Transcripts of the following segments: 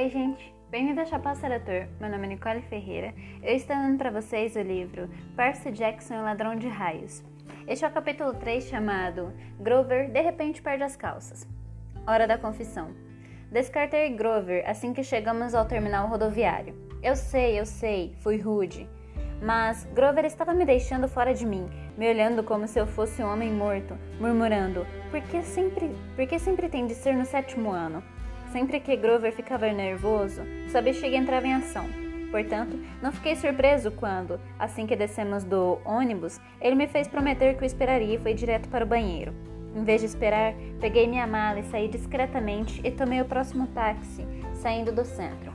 Oi, gente. Bem-vindo ao Chapéu Seletor. Meu nome é Nicole Ferreira. Eu estou dando para vocês o livro Percy Jackson e o Ladrão de Raios. Este é o capítulo 3 chamado Grover de repente perde as calças. Hora da confissão. Descartei Grover assim que chegamos ao terminal rodoviário. Eu sei, eu sei, fui rude. Mas Grover estava me deixando fora de mim, me olhando como se eu fosse um homem morto, murmurando: por que sempre, por que sempre tem de ser no sétimo ano? Sempre que Grover ficava nervoso, sua bexiga entrava em ação. Portanto, não fiquei surpreso quando, assim que descemos do ônibus, ele me fez prometer que o esperaria e foi direto para o banheiro. Em vez de esperar, peguei minha mala e saí discretamente e tomei o próximo táxi, saindo do centro.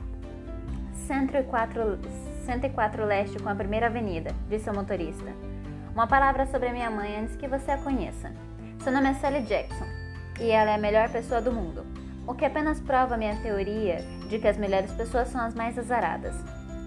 104, 104 Leste com a primeira avenida, disse o motorista. Uma palavra sobre a minha mãe antes que você a conheça. Seu nome é Sally Jackson e ela é a melhor pessoa do mundo o que apenas prova minha teoria de que as melhores pessoas são as mais azaradas.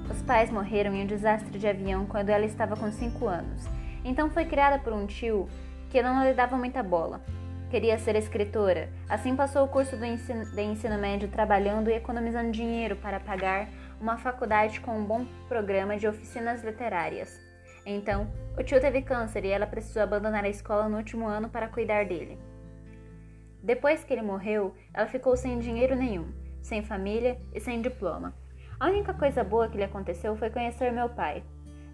Os pais morreram em um desastre de avião quando ela estava com 5 anos, então foi criada por um tio que não lhe dava muita bola. Queria ser escritora, assim passou o curso do ensino, de ensino médio trabalhando e economizando dinheiro para pagar uma faculdade com um bom programa de oficinas literárias. Então, o tio teve câncer e ela precisou abandonar a escola no último ano para cuidar dele. Depois que ele morreu, ela ficou sem dinheiro nenhum, sem família e sem diploma. A única coisa boa que lhe aconteceu foi conhecer meu pai.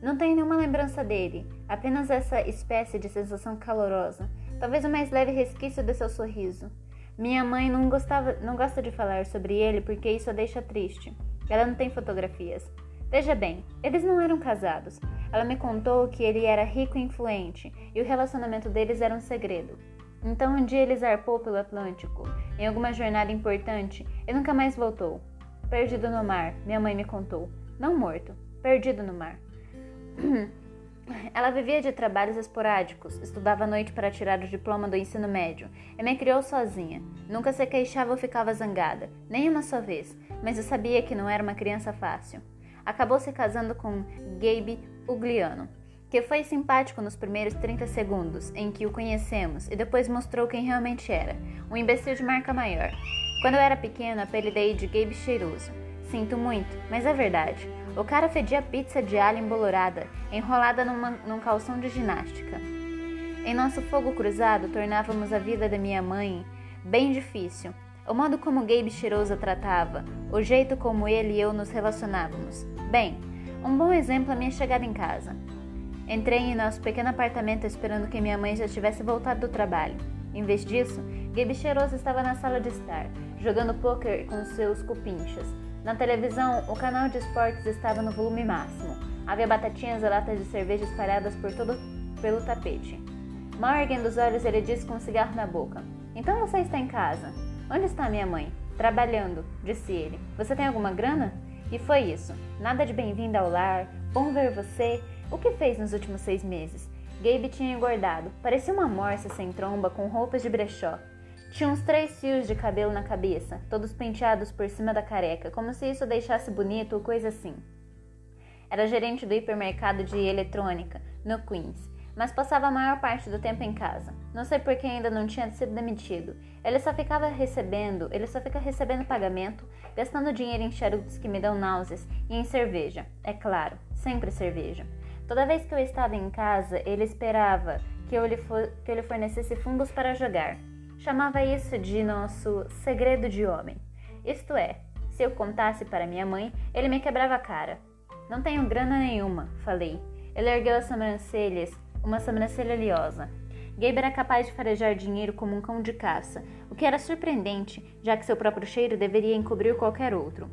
Não tenho nenhuma lembrança dele, apenas essa espécie de sensação calorosa, talvez o mais leve resquício de seu sorriso. Minha mãe não, gostava, não gosta de falar sobre ele porque isso a deixa triste. Ela não tem fotografias. Veja bem, eles não eram casados. Ela me contou que ele era rico e influente e o relacionamento deles era um segredo. Então um dia ele zarpou pelo Atlântico, em alguma jornada importante, e nunca mais voltou. Perdido no mar, minha mãe me contou. Não morto, perdido no mar. Ela vivia de trabalhos esporádicos, estudava à noite para tirar o diploma do ensino médio e me criou sozinha. Nunca se queixava ou ficava zangada, nem uma só vez, mas eu sabia que não era uma criança fácil. Acabou se casando com Gabe Ugliano, que foi simpático nos primeiros 30 segundos em que o conhecemos e depois mostrou quem realmente era, um imbecil de marca maior. Quando eu era pequeno, apelidei de Gabe Cheiroso. Sinto muito, mas é verdade. O cara fedia pizza de alho embolorada, enrolada numa, num calção de ginástica. Em nosso fogo cruzado, tornávamos a vida da minha mãe bem difícil. O modo como Gabe Cheiroso tratava, o jeito como ele e eu nos relacionávamos. Bem, um bom exemplo é a minha chegada em casa. Entrei em nosso pequeno apartamento esperando que minha mãe já tivesse voltado do trabalho. Em vez disso, Gabe Cheiroso estava na sala de estar, jogando pôquer com seus cupinchas. Na televisão, o canal de esportes estava no volume máximo. Havia batatinhas e latas de cerveja espalhadas por todo pelo tapete. Mal erguendo os olhos, ele disse com um cigarro na boca: Então você está em casa? Onde está minha mãe? Trabalhando, disse ele. Você tem alguma grana? E foi isso. Nada de bem-vinda ao lar, bom ver você o que fez nos últimos seis meses? Gabe tinha engordado, parecia uma morsa sem tromba com roupas de brechó. Tinha uns três fios de cabelo na cabeça, todos penteados por cima da careca, como se isso deixasse bonito ou coisa assim. Era gerente do hipermercado de eletrônica, no Queens, mas passava a maior parte do tempo em casa. Não sei por que ainda não tinha sido demitido. Ele só ficava recebendo, ele só fica recebendo pagamento, gastando dinheiro em charutos que me dão náuseas e em cerveja, é claro, sempre cerveja. Toda vez que eu estava em casa, ele esperava que eu lhe, for, que eu lhe fornecesse fungos para jogar. Chamava isso de nosso segredo de homem. Isto é, se eu contasse para minha mãe, ele me quebrava a cara. Não tenho grana nenhuma, falei. Ele ergueu as sobrancelhas, uma sobrancelha liosa. Gabe era capaz de farejar dinheiro como um cão de caça, o que era surpreendente, já que seu próprio cheiro deveria encobrir qualquer outro.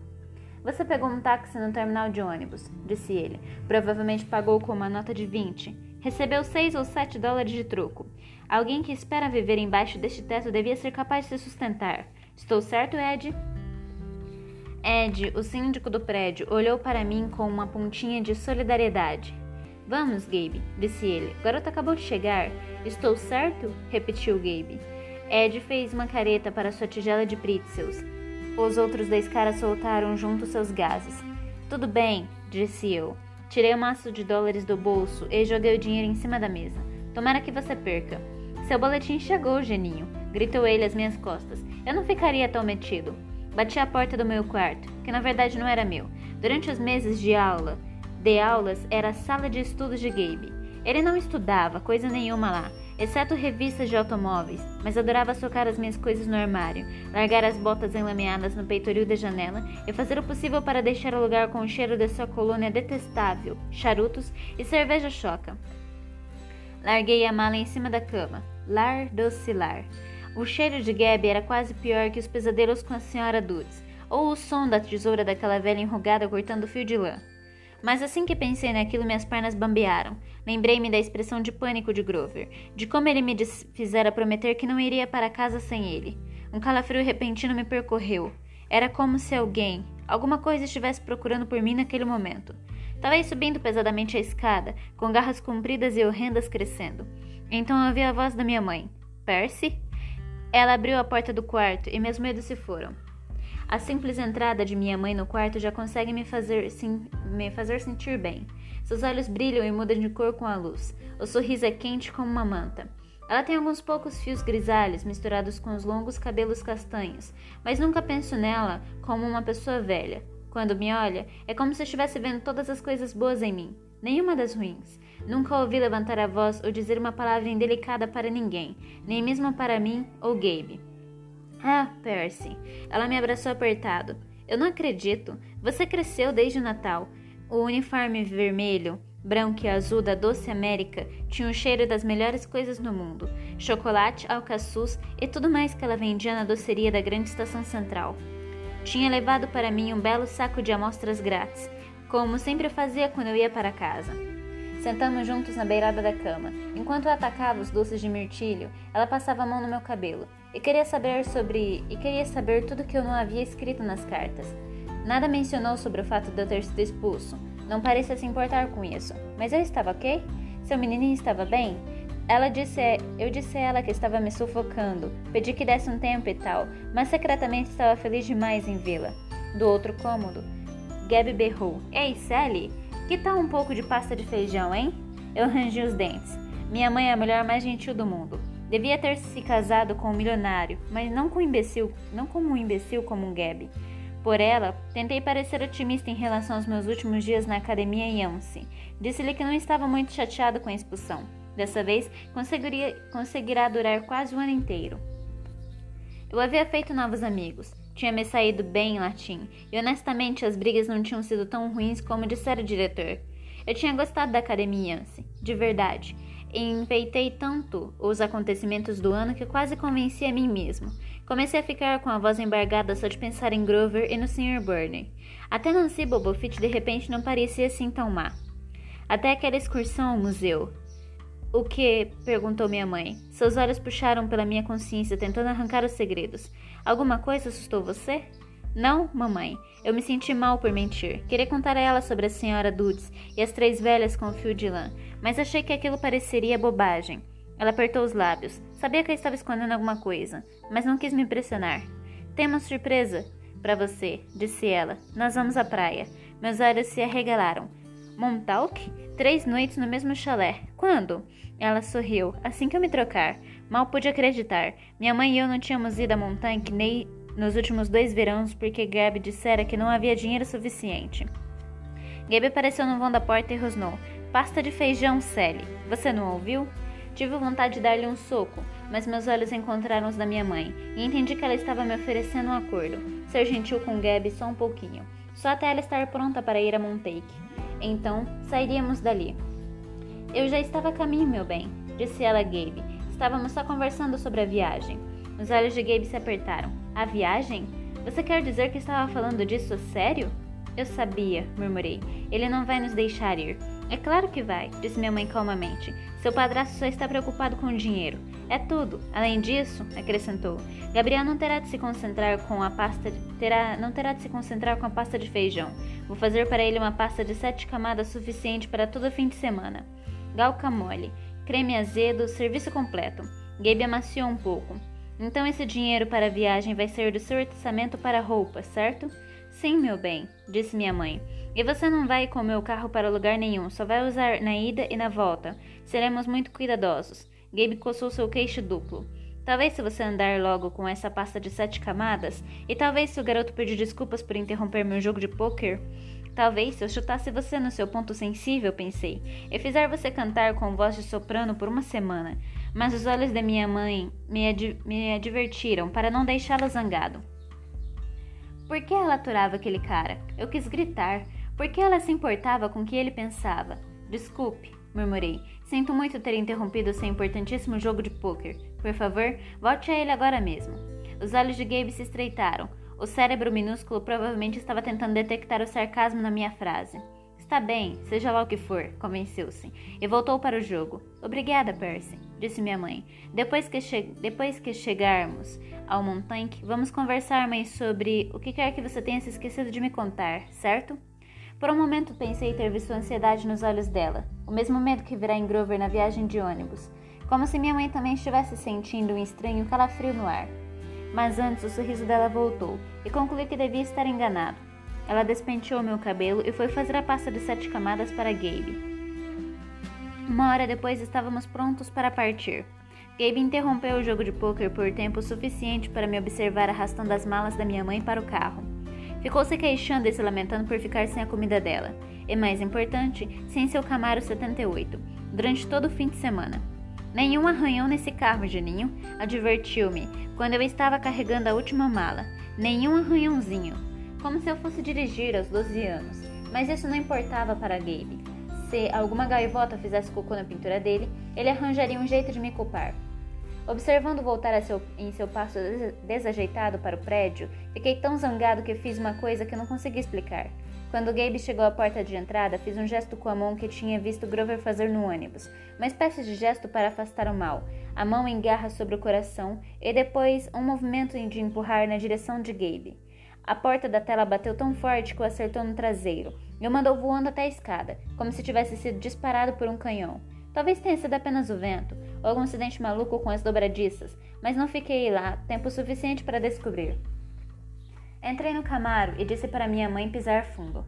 Você pegou um táxi no terminal de ônibus, disse ele. Provavelmente pagou com uma nota de 20. Recebeu 6 ou 7 dólares de troco. Alguém que espera viver embaixo deste teto devia ser capaz de se sustentar. Estou certo, Ed? Ed, o síndico do prédio, olhou para mim com uma pontinha de solidariedade. Vamos, Gabe, disse ele. O garoto acabou de chegar. Estou certo? repetiu Gabe. Ed fez uma careta para sua tigela de pretzels. Os outros dois caras soltaram juntos seus gases. Tudo bem, disse eu. Tirei um maço de dólares do bolso e joguei o dinheiro em cima da mesa. Tomara que você perca. Seu boletim chegou, geninho, gritou ele às minhas costas. Eu não ficaria tão metido. Bati à porta do meu quarto, que na verdade não era meu. Durante os meses de aula, de aulas, era a sala de estudos de Gabe. Ele não estudava coisa nenhuma lá, exceto revistas de automóveis, mas adorava socar as minhas coisas no armário, largar as botas enlameadas no peitoril da janela e fazer o possível para deixar o lugar com o cheiro de sua colônia detestável, charutos e cerveja choca. Larguei a mala em cima da cama. Lar docilar. O cheiro de Gabi era quase pior que os pesadelos com a senhora Dutz, ou o som da tesoura daquela velha enrugada cortando fio de lã. Mas assim que pensei naquilo, minhas pernas bambearam. Lembrei-me da expressão de pânico de Grover, de como ele me fizera prometer que não iria para casa sem ele. Um calafrio repentino me percorreu. Era como se alguém, alguma coisa estivesse procurando por mim naquele momento. Talvez subindo pesadamente a escada, com garras compridas e horrendas crescendo. Então ouvi a voz da minha mãe. Percy? Ela abriu a porta do quarto e meus medos se foram. A simples entrada de minha mãe no quarto já consegue me fazer, sim, me fazer sentir bem. Seus olhos brilham e mudam de cor com a luz. O sorriso é quente como uma manta. Ela tem alguns poucos fios grisalhos misturados com os longos cabelos castanhos, mas nunca penso nela como uma pessoa velha. Quando me olha, é como se estivesse vendo todas as coisas boas em mim, nenhuma das ruins. Nunca ouvi levantar a voz ou dizer uma palavra indelicada para ninguém, nem mesmo para mim ou Gabe. Ah, Percy. Ela me abraçou apertado. Eu não acredito. Você cresceu desde o Natal. O uniforme vermelho, branco e azul da Doce América tinha o cheiro das melhores coisas no mundo: chocolate, alcaçuz e tudo mais que ela vendia na doceria da grande estação central. Tinha levado para mim um belo saco de amostras grátis, como sempre fazia quando eu ia para casa. Sentamos juntos na beirada da cama. Enquanto eu atacava os doces de mirtilho, ela passava a mão no meu cabelo e queria saber sobre e queria saber tudo que eu não havia escrito nas cartas. Nada mencionou sobre o fato de eu ter sido expulso. Não parecia se importar com isso. Mas eu estava ok? Seu menininho estava bem? Ela disse, eu disse a ela que estava me sufocando, pedi que desse um tempo e tal, mas secretamente estava feliz demais em vê-la. Do outro cômodo, Gabby berrou: Ei, Sally, que tal um pouco de pasta de feijão, hein? Eu rangi os dentes. Minha mãe é a mulher mais gentil do mundo. Devia ter se casado com um milionário, mas não com um imbecil, não como um imbecil como um Gabi. Por ela, tentei parecer otimista em relação aos meus últimos dias na academia em Yance. Disse-lhe que não estava muito chateado com a expulsão. Dessa vez, conseguirá durar quase o ano inteiro. Eu havia feito novos amigos. Tinha me saído bem em latim, e honestamente as brigas não tinham sido tão ruins como dissera o diretor. Eu tinha gostado da academia, de verdade, enfeitei tanto os acontecimentos do ano que quase convenci a mim mesmo. Comecei a ficar com a voz embargada só de pensar em Grover e no Sr. Burney. Até Nancy Bobofit de repente não parecia assim tão má. Até aquela excursão ao museu. O que? perguntou minha mãe. Seus olhos puxaram pela minha consciência, tentando arrancar os segredos. Alguma coisa assustou você? Não, mamãe. Eu me senti mal por mentir. Queria contar a ela sobre a senhora Dudes e as três velhas com o fio de lã, mas achei que aquilo pareceria bobagem. Ela apertou os lábios. Sabia que eu estava escondendo alguma coisa, mas não quis me impressionar. Tem uma surpresa para você, disse ela. Nós vamos à praia. Meus olhos se arregalaram. Montauk? Três noites no mesmo chalé. Quando? Ela sorriu. Assim que eu me trocar. Mal pude acreditar. Minha mãe e eu não tínhamos ido à montanha nem nos últimos dois verões porque Gabi dissera que não havia dinheiro suficiente. Gabi apareceu no vão da porta e rosnou. Pasta de feijão, Sally. Você não ouviu? Tive vontade de dar-lhe um soco, mas meus olhos encontraram os da minha mãe e entendi que ela estava me oferecendo um acordo. Ser gentil com Gabi só um pouquinho. Só até ela estar pronta para ir a Montake. Então, sairíamos dali. Eu já estava a caminho, meu bem, disse ela a Gabe. Estávamos só conversando sobre a viagem. Os olhos de Gabe se apertaram. A viagem? Você quer dizer que estava falando disso sério? Eu sabia, murmurei. Ele não vai nos deixar ir. É claro que vai, disse minha mãe calmamente. Seu padrasto só está preocupado com o dinheiro. É tudo. Além disso, acrescentou, Gabriel não terá de se concentrar com a pasta de, terá, não terá de se concentrar com a pasta de feijão. Vou fazer para ele uma pasta de sete camadas suficiente para todo fim de semana. Galca mole, creme azedo, serviço completo. Gabe amaciou um pouco. Então esse dinheiro para a viagem vai ser do seu orçamento para roupas, certo? Sim, meu bem, disse minha mãe. E você não vai com o meu carro para lugar nenhum, só vai usar na ida e na volta. Seremos muito cuidadosos. Gabe coçou seu queixo duplo. Talvez se você andar logo com essa pasta de sete camadas, e talvez se o garoto pedir desculpas por interromper meu jogo de pôquer, talvez se eu chutasse você no seu ponto sensível, pensei, e fizer você cantar com voz de soprano por uma semana, mas os olhos da minha mãe me, ad me advertiram para não deixá-lo zangado. Por que ela aturava aquele cara? Eu quis gritar. Por que ela se importava com o que ele pensava? Desculpe, murmurei. Sinto muito ter interrompido seu importantíssimo jogo de pôquer. Por favor, volte a ele agora mesmo. Os olhos de Gabe se estreitaram. O cérebro minúsculo provavelmente estava tentando detectar o sarcasmo na minha frase. Está bem, seja lá o que for, convenceu-se, e voltou para o jogo. Obrigada, Percy, disse minha mãe. Depois que, Depois que chegarmos ao Montanque, vamos conversar mais sobre o que quer que você tenha se esquecido de me contar, certo? Por um momento pensei ter visto ansiedade nos olhos dela, o mesmo medo que virá em Grover na viagem de ônibus, como se minha mãe também estivesse sentindo um estranho calafrio no ar. Mas antes o sorriso dela voltou e concluí que devia estar enganado. Ela despenteou meu cabelo e foi fazer a pasta de sete camadas para Gabe. Uma hora depois estávamos prontos para partir. Gabe interrompeu o jogo de pôquer por tempo suficiente para me observar arrastando as malas da minha mãe para o carro. Ficou se queixando e se lamentando por ficar sem a comida dela, e mais importante, sem seu Camaro 78, durante todo o fim de semana. Nenhum arranhão nesse carro, Janinho, advertiu-me quando eu estava carregando a última mala. Nenhum arranhãozinho como se eu fosse dirigir aos 12 anos, mas isso não importava para Gabe. Se alguma gaivota fizesse cocô na pintura dele, ele arranjaria um jeito de me culpar. Observando voltar seu, em seu passo desajeitado para o prédio, fiquei tão zangado que fiz uma coisa que não consegui explicar. Quando Gabe chegou à porta de entrada, fiz um gesto com a mão que tinha visto Grover fazer no ônibus, uma espécie de gesto para afastar o mal. A mão em garra sobre o coração e depois um movimento de empurrar na direção de Gabe. A porta da tela bateu tão forte que o acertou no traseiro e o mandou voando até a escada, como se tivesse sido disparado por um canhão. Talvez tenha sido apenas o vento, ou algum acidente maluco com as dobradiças, mas não fiquei lá tempo suficiente para descobrir. Entrei no Camaro e disse para minha mãe pisar fundo.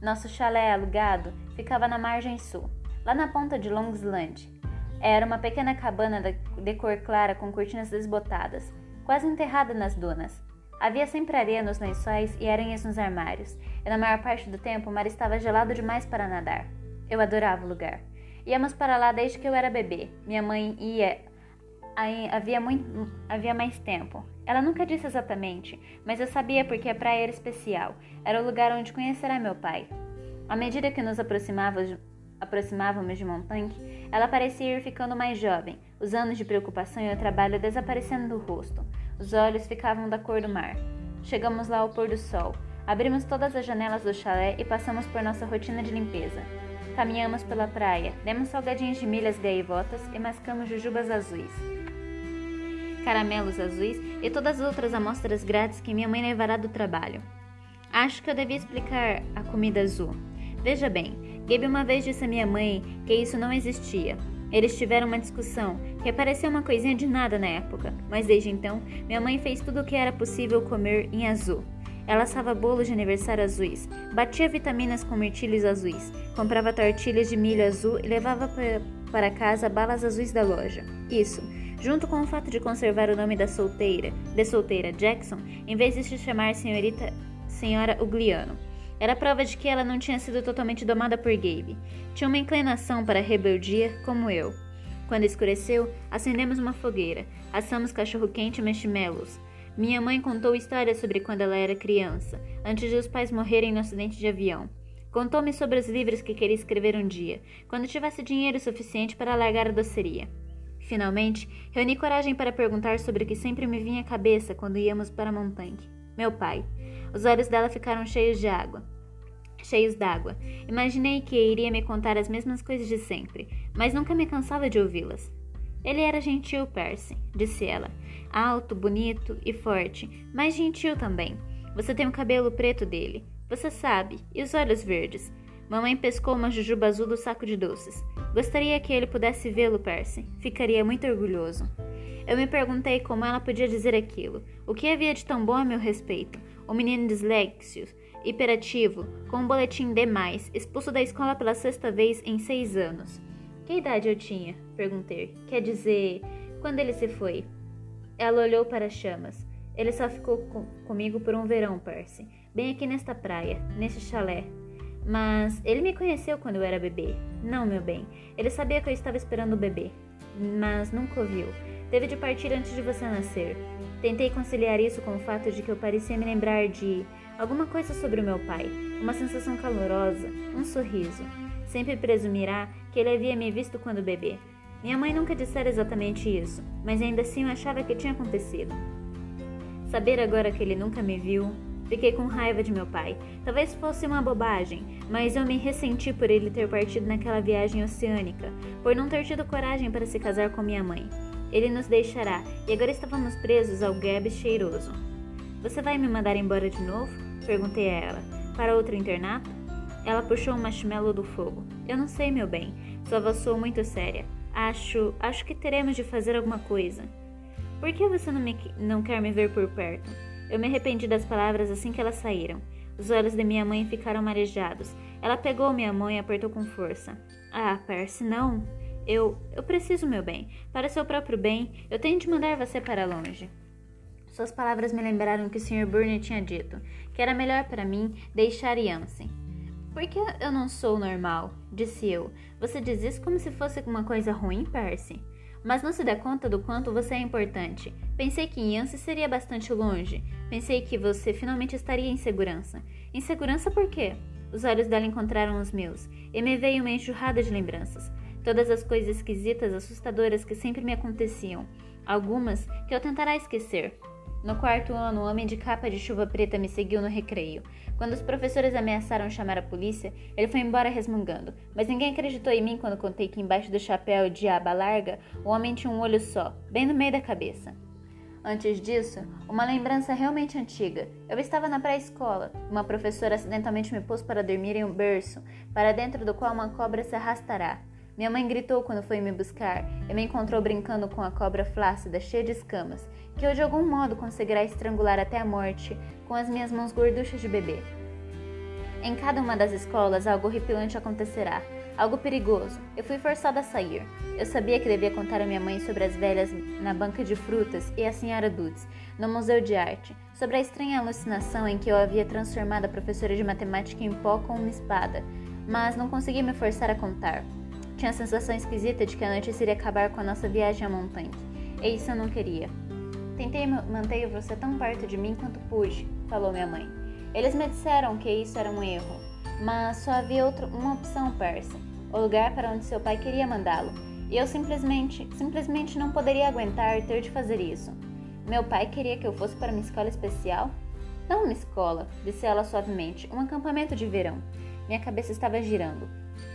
Nosso chalé alugado ficava na margem sul, lá na ponta de Longsland. Era uma pequena cabana de cor clara com cortinas desbotadas, quase enterrada nas dunas. Havia sempre areia nos lençóis e aranhas nos armários, e na maior parte do tempo o mar estava gelado demais para nadar. Eu adorava o lugar. Íamos para lá desde que eu era bebê. Minha mãe ia aí havia muito havia mais tempo. Ela nunca disse exatamente, mas eu sabia porque a praia era especial. Era o lugar onde conhecerá meu pai. À medida que nos aproximávamos, aproximávamos de Montanque, ela parecia ir ficando mais jovem, os anos de preocupação e o trabalho desaparecendo do rosto. Os olhos ficavam da cor do mar. Chegamos lá ao pôr do sol. Abrimos todas as janelas do chalé e passamos por nossa rotina de limpeza. Caminhamos pela praia, demos salgadinhos de milhas gaivotas e mascamos jujubas azuis, caramelos azuis e todas as outras amostras grátis que minha mãe levará do trabalho. Acho que eu devia explicar a comida azul. Veja bem, Gabe uma vez disse a minha mãe que isso não existia, eles tiveram uma discussão que pareceu uma coisinha de nada na época, mas desde então minha mãe fez tudo o que era possível comer em azul. Ela assava bolos de aniversário azuis, batia vitaminas com mirtilhos azuis, comprava tortilhas de milho azul e levava para casa balas azuis da loja. Isso, junto com o fato de conservar o nome da solteira, de solteira Jackson, em vez de se chamar senhorita Senhora Ugliano. Era prova de que ela não tinha sido totalmente domada por Gabe. Tinha uma inclinação para a rebeldia, como eu. Quando escureceu, acendemos uma fogueira, assamos cachorro-quente e marshmallows. Minha mãe contou histórias sobre quando ela era criança, antes de os pais morrerem no acidente de avião. Contou-me sobre os livros que queria escrever um dia, quando tivesse dinheiro suficiente para largar a doceria. Finalmente, reuni coragem para perguntar sobre o que sempre me vinha à cabeça quando íamos para Montanque. Meu pai. Os olhos dela ficaram cheios de água. Cheios d'água. Imaginei que iria me contar as mesmas coisas de sempre, mas nunca me cansava de ouvi-las. Ele era gentil, Percy, disse ela. Alto, bonito e forte, mas gentil também. Você tem o cabelo preto dele. Você sabe. E os olhos verdes. Mamãe pescou uma jujuba azul do saco de doces. Gostaria que ele pudesse vê-lo, Percy. Ficaria muito orgulhoso. Eu me perguntei como ela podia dizer aquilo. O que havia de tão bom a meu respeito? O menino disléxico, hiperativo, com um boletim demais, expulso da escola pela sexta vez em seis anos. Que idade eu tinha? Perguntei. Quer dizer, quando ele se foi? Ela olhou para as chamas. Ele só ficou com, comigo por um verão, Percy. Bem aqui nesta praia, neste chalé. Mas ele me conheceu quando eu era bebê. Não, meu bem. Ele sabia que eu estava esperando o bebê. Mas nunca ouviu. Teve de partir antes de você nascer. Tentei conciliar isso com o fato de que eu parecia me lembrar de alguma coisa sobre o meu pai. Uma sensação calorosa, um sorriso. Sempre presumirá que ele havia me visto quando bebê. Minha mãe nunca dissera exatamente isso, mas ainda assim eu achava que tinha acontecido. Saber agora que ele nunca me viu, fiquei com raiva de meu pai. Talvez fosse uma bobagem, mas eu me ressenti por ele ter partido naquela viagem oceânica, por não ter tido coragem para se casar com minha mãe. Ele nos deixará e agora estávamos presos ao Gab cheiroso. Você vai me mandar embora de novo? Perguntei a ela. Para outro internato? Ela puxou um marshmallow do fogo. Eu não sei, meu bem. Sua voz soou muito séria. Acho. acho que teremos de fazer alguma coisa. Por que você não, me, não quer me ver por perto? Eu me arrependi das palavras assim que elas saíram. Os olhos de minha mãe ficaram marejados. Ela pegou minha mão e apertou com força. Ah, Percy, não. Eu. Eu preciso, meu bem. Para seu próprio bem, eu tenho de mandar você para longe. Suas palavras me lembraram que o Sr. Burney tinha dito que era melhor para mim deixar Yancy. Por que eu não sou normal? Disse eu. Você diz isso como se fosse uma coisa ruim, Percy? mas não se dá conta do quanto você é importante. Pensei que Yancy seria bastante longe. Pensei que você finalmente estaria em segurança. Em segurança por quê? Os olhos dela encontraram os meus, e me veio uma enxurrada de lembranças. Todas as coisas esquisitas, assustadoras que sempre me aconteciam. Algumas que eu tentará esquecer. No quarto ano, o homem de capa de chuva preta me seguiu no recreio. Quando os professores ameaçaram chamar a polícia, ele foi embora resmungando. Mas ninguém acreditou em mim quando contei que embaixo do chapéu de aba larga, o homem tinha um olho só, bem no meio da cabeça. Antes disso, uma lembrança realmente antiga. Eu estava na pré-escola. Uma professora acidentalmente me pôs para dormir em um berço, para dentro do qual uma cobra se arrastará. Minha mãe gritou quando foi me buscar e me encontrou brincando com a cobra flácida, cheia de escamas, que eu de algum modo conseguirá estrangular até a morte com as minhas mãos gorduchas de bebê. Em cada uma das escolas algo horripilante acontecerá, algo perigoso. Eu fui forçada a sair. Eu sabia que devia contar a minha mãe sobre as velhas na banca de frutas e a senhora Dudes, no Museu de Arte, sobre a estranha alucinação em que eu havia transformado a professora de matemática em pó com uma espada, mas não consegui me forçar a contar. Tinha a sensação esquisita de que a noite iria acabar com a nossa viagem à montanha. E isso eu não queria. Tentei manter você tão perto de mim quanto pude, falou minha mãe. Eles me disseram que isso era um erro, mas só havia outra, uma opção, Percy. O lugar para onde seu pai queria mandá-lo. E eu simplesmente, simplesmente não poderia aguentar ter de fazer isso. Meu pai queria que eu fosse para uma escola especial? Não uma escola, disse ela suavemente, um acampamento de verão. Minha cabeça estava girando.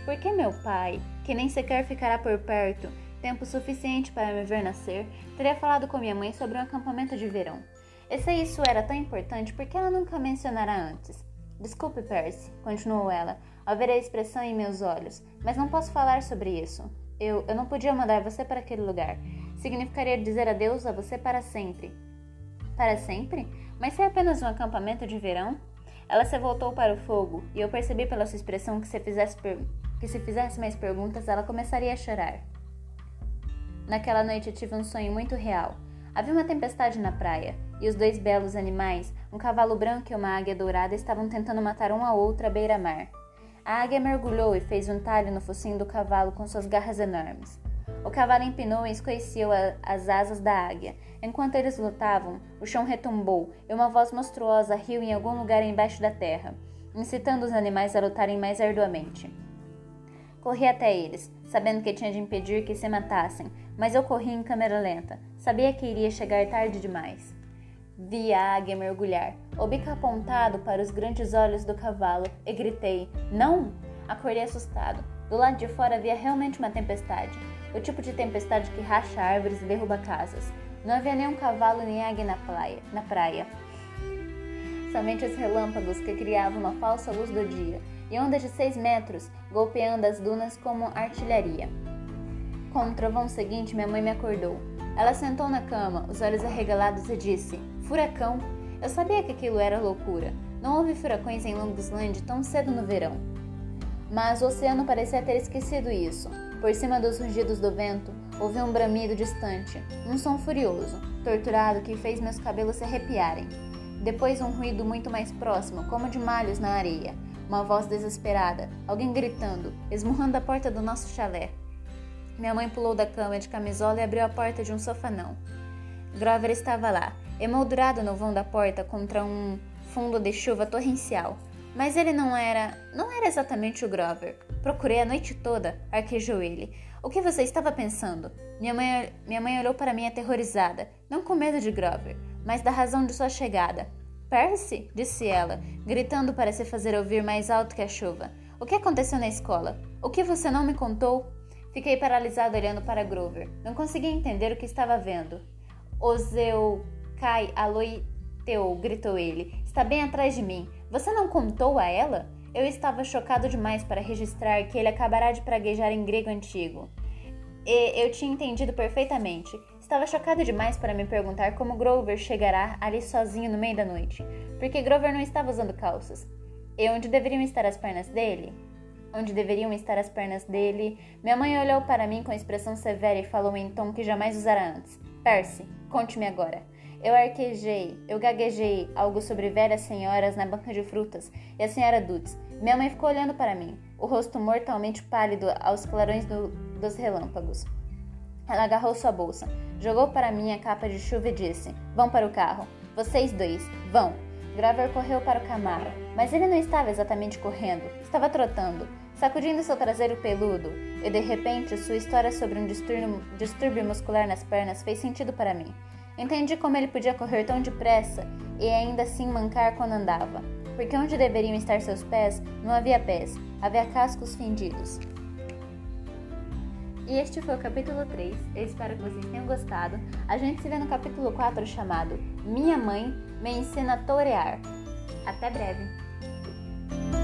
Por que meu pai, que nem sequer ficará por perto, tempo suficiente para me ver nascer, teria falado com minha mãe sobre um acampamento de verão? E se isso era tão importante, por que ela nunca mencionara antes? Desculpe, Percy, continuou ela, ao ver a expressão em meus olhos, mas não posso falar sobre isso. Eu, eu não podia mandar você para aquele lugar. Significaria dizer adeus a você para sempre. Para sempre? Mas se é apenas um acampamento de verão? Ela se voltou para o fogo e eu percebi pela sua expressão que se fizesse, que se fizesse mais perguntas ela começaria a chorar. Naquela noite eu tive um sonho muito real. Havia uma tempestade na praia e os dois belos animais, um cavalo branco e uma águia dourada, estavam tentando matar um ao outro à beira-mar. A águia mergulhou e fez um talho no focinho do cavalo com suas garras enormes. O cavalo empinou e escoeceu as asas da águia. Enquanto eles lutavam, o chão retumbou e uma voz monstruosa riu em algum lugar embaixo da terra, incitando os animais a lutarem mais arduamente. Corri até eles, sabendo que tinha de impedir que se matassem, mas eu corri em câmera lenta. Sabia que iria chegar tarde demais. Vi a águia mergulhar, o bico apontado para os grandes olhos do cavalo, e gritei: Não! Acordei assustado. Do lado de fora havia realmente uma tempestade o tipo de tempestade que racha árvores e derruba casas. Não havia nenhum cavalo nem águia na praia. Na praia. Somente os relâmpagos que criavam uma falsa luz do dia e ondas de seis metros golpeando as dunas como artilharia. Com o trovão seguinte, minha mãe me acordou. Ela sentou na cama, os olhos arregalados, e disse: Furacão! Eu sabia que aquilo era loucura. Não houve furacões em Long Island tão cedo no verão. Mas o oceano parecia ter esquecido isso. Por cima dos rugidos do vento, ouvi um bramido distante, um som furioso, torturado que fez meus cabelos se arrepiarem. Depois um ruído muito mais próximo, como de malhos na areia. Uma voz desesperada, alguém gritando, esmurrando a porta do nosso chalé. Minha mãe pulou da cama de camisola e abriu a porta de um sofanão. Grover estava lá, emoldurado no vão da porta contra um fundo de chuva torrencial. Mas ele não era. não era exatamente o Grover. Procurei a noite toda, arquejou ele. O que você estava pensando? Minha mãe, minha mãe olhou para mim aterrorizada, não com medo de Grover, mas da razão de sua chegada. Percy, disse ela, gritando para se fazer ouvir mais alto que a chuva. O que aconteceu na escola? O que você não me contou? Fiquei paralisado olhando para Grover. Não conseguia entender o que estava vendo. Oseu cai aloiteu, gritou ele. Está bem atrás de mim. Você não contou a ela? Eu estava chocado demais para registrar que ele acabará de praguejar em grego antigo. E eu tinha entendido perfeitamente. Estava chocado demais para me perguntar como Grover chegará ali sozinho no meio da noite, porque Grover não estava usando calças. E onde deveriam estar as pernas dele? Onde deveriam estar as pernas dele? Minha mãe olhou para mim com expressão severa e falou em tom que jamais usara antes. Percy, conte-me agora. Eu arquejei, eu gaguejei algo sobre velhas senhoras na banca de frutas e a senhora Dutz. Minha mãe ficou olhando para mim, o rosto mortalmente pálido aos clarões do, dos relâmpagos. Ela agarrou sua bolsa, jogou para mim a capa de chuva e disse: Vão para o carro. Vocês dois, vão. Graver correu para o Camaro, mas ele não estava exatamente correndo, estava trotando, sacudindo seu traseiro peludo, e de repente sua história sobre um distúrbio, distúrbio muscular nas pernas fez sentido para mim. Entendi como ele podia correr tão depressa e ainda assim mancar quando andava, porque onde deveriam estar seus pés não havia pés, havia cascos fendidos. E este foi o capítulo 3. Eu espero que vocês tenham gostado. A gente se vê no capítulo 4 chamado Minha Mãe Me Ensina a Torear. Até breve!